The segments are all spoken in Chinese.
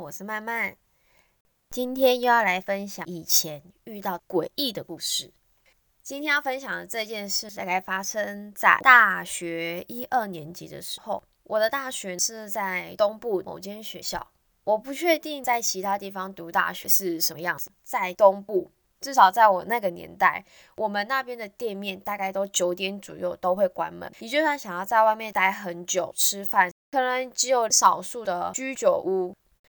我是曼曼，今天又要来分享以前遇到诡异的故事。今天要分享的这件事，大概发生在大学一二年级的时候。我的大学是在东部某间学校，我不确定在其他地方读大学是什么样子。在东部，至少在我那个年代，我们那边的店面大概都九点左右都会关门。你就算想要在外面待很久吃饭。可能只有少数的居酒屋。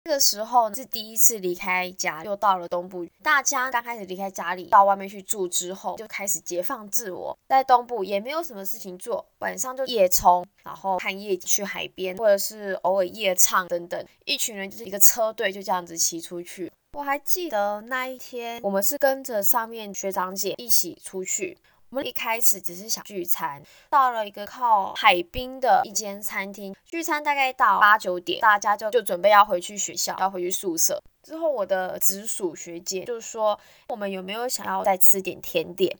这个时候是第一次离开家，又到了东部。大家刚开始离开家里到外面去住之后，就开始解放自我，在东部也没有什么事情做，晚上就夜冲，然后看夜去海边，或者是偶尔夜唱等等。一群人就是一个车队，就这样子骑出去。我还记得那一天，我们是跟着上面学长姐一起出去。我们一开始只是想聚餐，到了一个靠海滨的一间餐厅聚餐，大概到八九点，大家就就准备要回去学校，要回去宿舍。之后我的直属学姐就说，我们有没有想要再吃点甜点？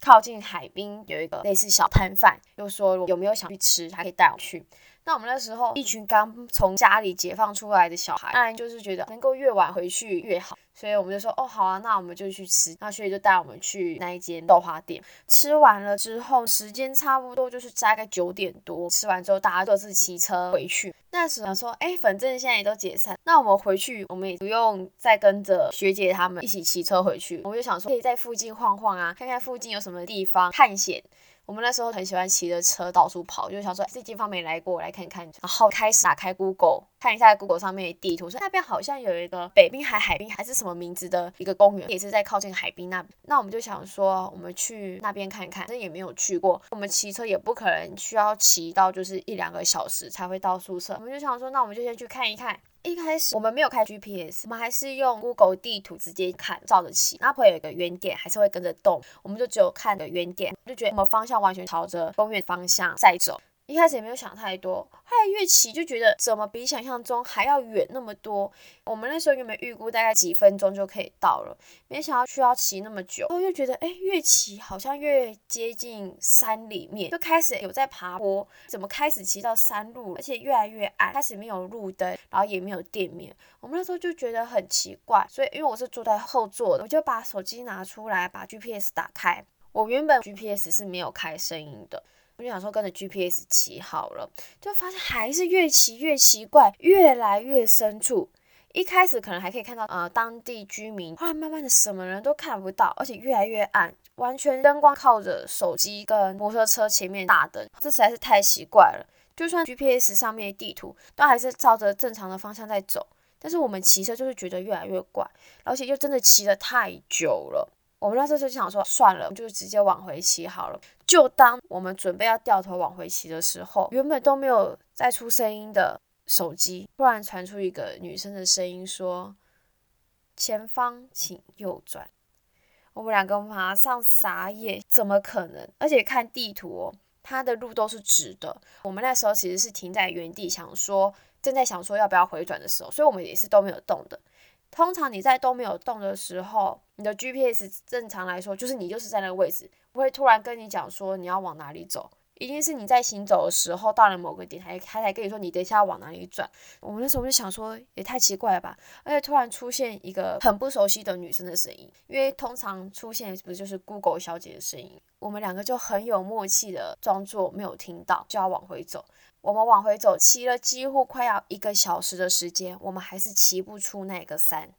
靠近海滨有一个类似小摊贩，又说有没有想去吃，还可以带我去。那我们那时候一群刚从家里解放出来的小孩，当然就是觉得能够越晚回去越好。所以我们就说哦好啊，那我们就去吃。那所以就带我们去那一间豆花店。吃完了之后，时间差不多就是大概九点多。吃完之后，大家各自骑车回去。那时候说，哎，反正现在也都解散，那我们回去，我们也不用再跟着学姐他们一起骑车回去。我们就想说，可以在附近晃晃啊，看看附近有什么地方探险。我们那时候很喜欢骑着车到处跑，就想说这地方没来过，来看看。然后开始打开 Google 看一下 Google 上面的地图，说那边好像有一个北滨海海滨还是什么名字的一个公园，也是在靠近海滨那。那我们就想说，我们去那边看看，这也没有去过。我们骑车也不可能需要骑到就是一两个小时才会到宿舍。我们就想说，那我们就先去看一看。一开始我们没有开 GPS，我们还是用 Google 地图直接看，照着骑。那会有一个圆点，还是会跟着动，我们就只有看的圆点，就觉得我们方向完全朝着公园方向在走。一开始也没有想太多，后来越骑就觉得怎么比想象中还要远那么多。我们那时候原本预估大概几分钟就可以到了，没想到需要骑那么久。然后又觉得，哎，越骑好像越接近山里面，就开始有在爬坡。怎么开始骑到山路，而且越来越暗，开始没有路灯，然后也没有店面。我们那时候就觉得很奇怪，所以因为我是坐在后座的，我就把手机拿出来，把 GPS 打开。我原本 GPS 是没有开声音的。我就想说跟着 GPS 骑好了，就发现还是越骑越奇怪，越来越深处。一开始可能还可以看到呃当地居民，后来慢慢的什么人都看不到，而且越来越暗，完全灯光靠着手机跟摩托车前面大灯，这实在是太奇怪了。就算 GPS 上面的地图都还是照着正常的方向在走，但是我们骑车就是觉得越来越怪，而且又真的骑得太久了。我们那时候就想说，算了，就直接往回骑好了。就当我们准备要掉头往回骑的时候，原本都没有再出声音的手机，突然传出一个女生的声音说：“前方请右转。”我们两个马上傻眼，怎么可能？而且看地图哦，它的路都是直的。我们那时候其实是停在原地，想说正在想说要不要回转的时候，所以我们也是都没有动的。通常你在都没有动的时候，你的 GPS 正常来说就是你就是在那个位置，不会突然跟你讲说你要往哪里走，一定是你在行走的时候到了某个点，才他才跟你说你等一下要往哪里转。我们那时候就想说也太奇怪了吧，而且突然出现一个很不熟悉的女生的声音，因为通常出现不就是 Google 小姐的声音，我们两个就很有默契的装作没有听到，就要往回走。我们往回走，骑了几乎快要一个小时的时间，我们还是骑不出那个山。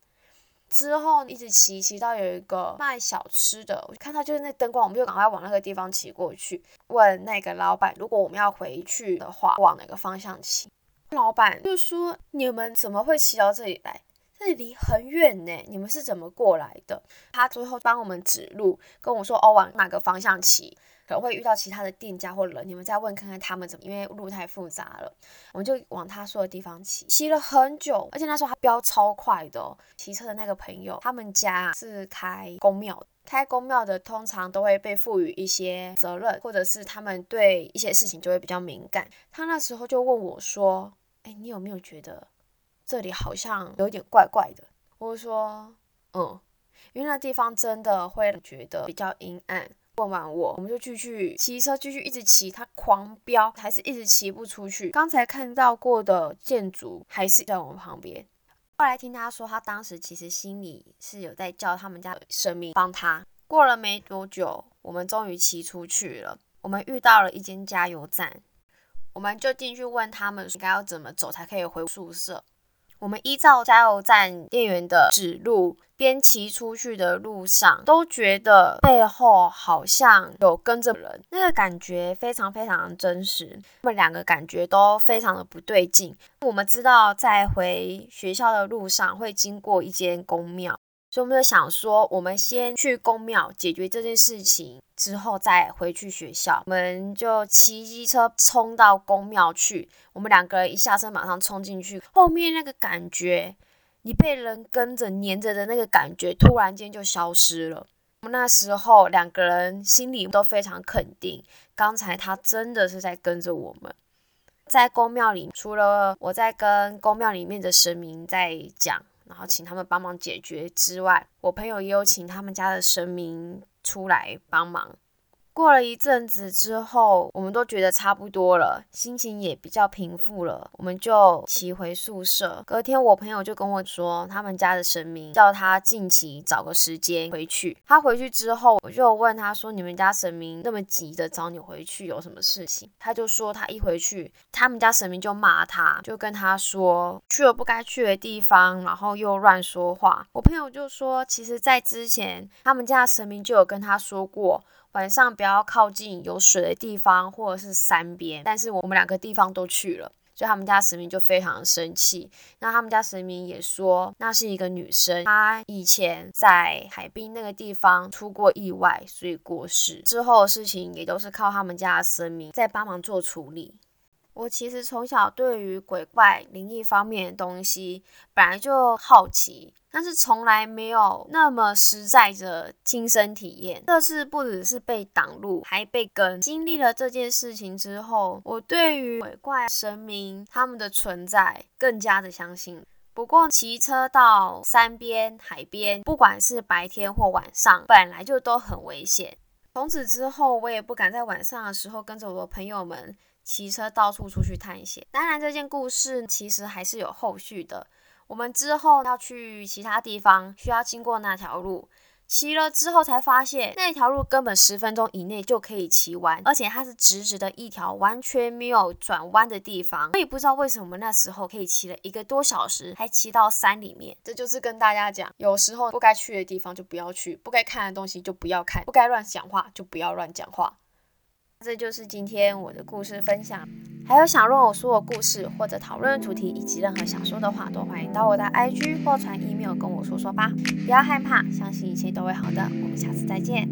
之后一直骑，骑到有一个卖小吃的，我就看到就是那灯光，我们就赶快往那个地方骑过去，问那个老板，如果我们要回去的话，往哪个方向骑？老板就说：“你们怎么会骑到这里来？这里离很远呢，你们是怎么过来的？”他最后帮我们指路，跟我说：“哦，往哪个方向骑？”可能会遇到其他的店家或人，你们再问看看他们怎么，因为路太复杂了，我们就往他说的地方骑，骑了很久，而且那时候他飙超快的。骑车的那个朋友，他们家是开公庙，开公庙的通常都会被赋予一些责任，或者是他们对一些事情就会比较敏感。他那时候就问我说：“哎，你有没有觉得这里好像有点怪怪的？”我说：“嗯，因为那地方真的会觉得比较阴暗。”问完我，我们就继续骑车，继续一直骑，它狂飙，还是一直骑不出去。刚才看到过的建筑还是在我们旁边，后来听他说，他当时其实心里是有在叫他们家神明帮他。过了没多久，我们终于骑出去了。我们遇到了一间加油站，我们就进去问他们应该要怎么走才可以回宿舍。我们依照加油站店员的指路，边骑出去的路上，都觉得背后好像有跟着人，那个感觉非常非常真实。我们两个感觉都非常的不对劲。我们知道在回学校的路上会经过一间公庙。所以我们就想说，我们先去公庙解决这件事情，之后再回去学校。我们就骑机车冲到公庙去。我们两个人一下车，马上冲进去。后面那个感觉，你被人跟着、黏着的那个感觉，突然间就消失了。我们那时候两个人心里都非常肯定，刚才他真的是在跟着我们。在公庙里，除了我在跟公庙里面的神明在讲。然后请他们帮忙解决之外，我朋友也有请他们家的神明出来帮忙。过了一阵子之后，我们都觉得差不多了，心情也比较平复了，我们就骑回宿舍。隔天，我朋友就跟我说，他们家的神明叫他近期找个时间回去。他回去之后，我就问他说：“你们家神明那么急着找你回去，有什么事情？”他就说他一回去，他们家神明就骂他，就跟他说去了不该去的地方，然后又乱说话。我朋友就说，其实，在之前，他们家的神明就有跟他说过。晚上不要靠近有水的地方或者是山边，但是我们两个地方都去了，所以他们家神明就非常生气。那他们家神明也说，那是一个女生，她以前在海滨那个地方出过意外，所以过世。之后的事情也都是靠他们家的神明在帮忙做处理。我其实从小对于鬼怪、灵异方面的东西本来就好奇，但是从来没有那么实在的亲身体验。这次不只是被挡路，还被跟。经历了这件事情之后，我对于鬼怪、神明他们的存在更加的相信。不过骑车到山边、海边，不管是白天或晚上，本来就都很危险。从此之后，我也不敢在晚上的时候跟着我的朋友们。骑车到处出去探险，当然这件故事其实还是有后续的。我们之后要去其他地方，需要经过那条路，骑了之后才发现那条路根本十分钟以内就可以骑完，而且它是直直的一条，完全没有转弯的地方。我也不知道为什么那时候可以骑了一个多小时，还骑到山里面。这就是跟大家讲，有时候不该去的地方就不要去，不该看的东西就不要看，不该乱讲话就不要乱讲话。这就是今天我的故事分享。还有想让我说的故事，或者讨论主题，以及任何想说的话，都欢迎到我的 IG 或传 email 跟我说说吧。不要害怕，相信一切都会好的。我们下次再见。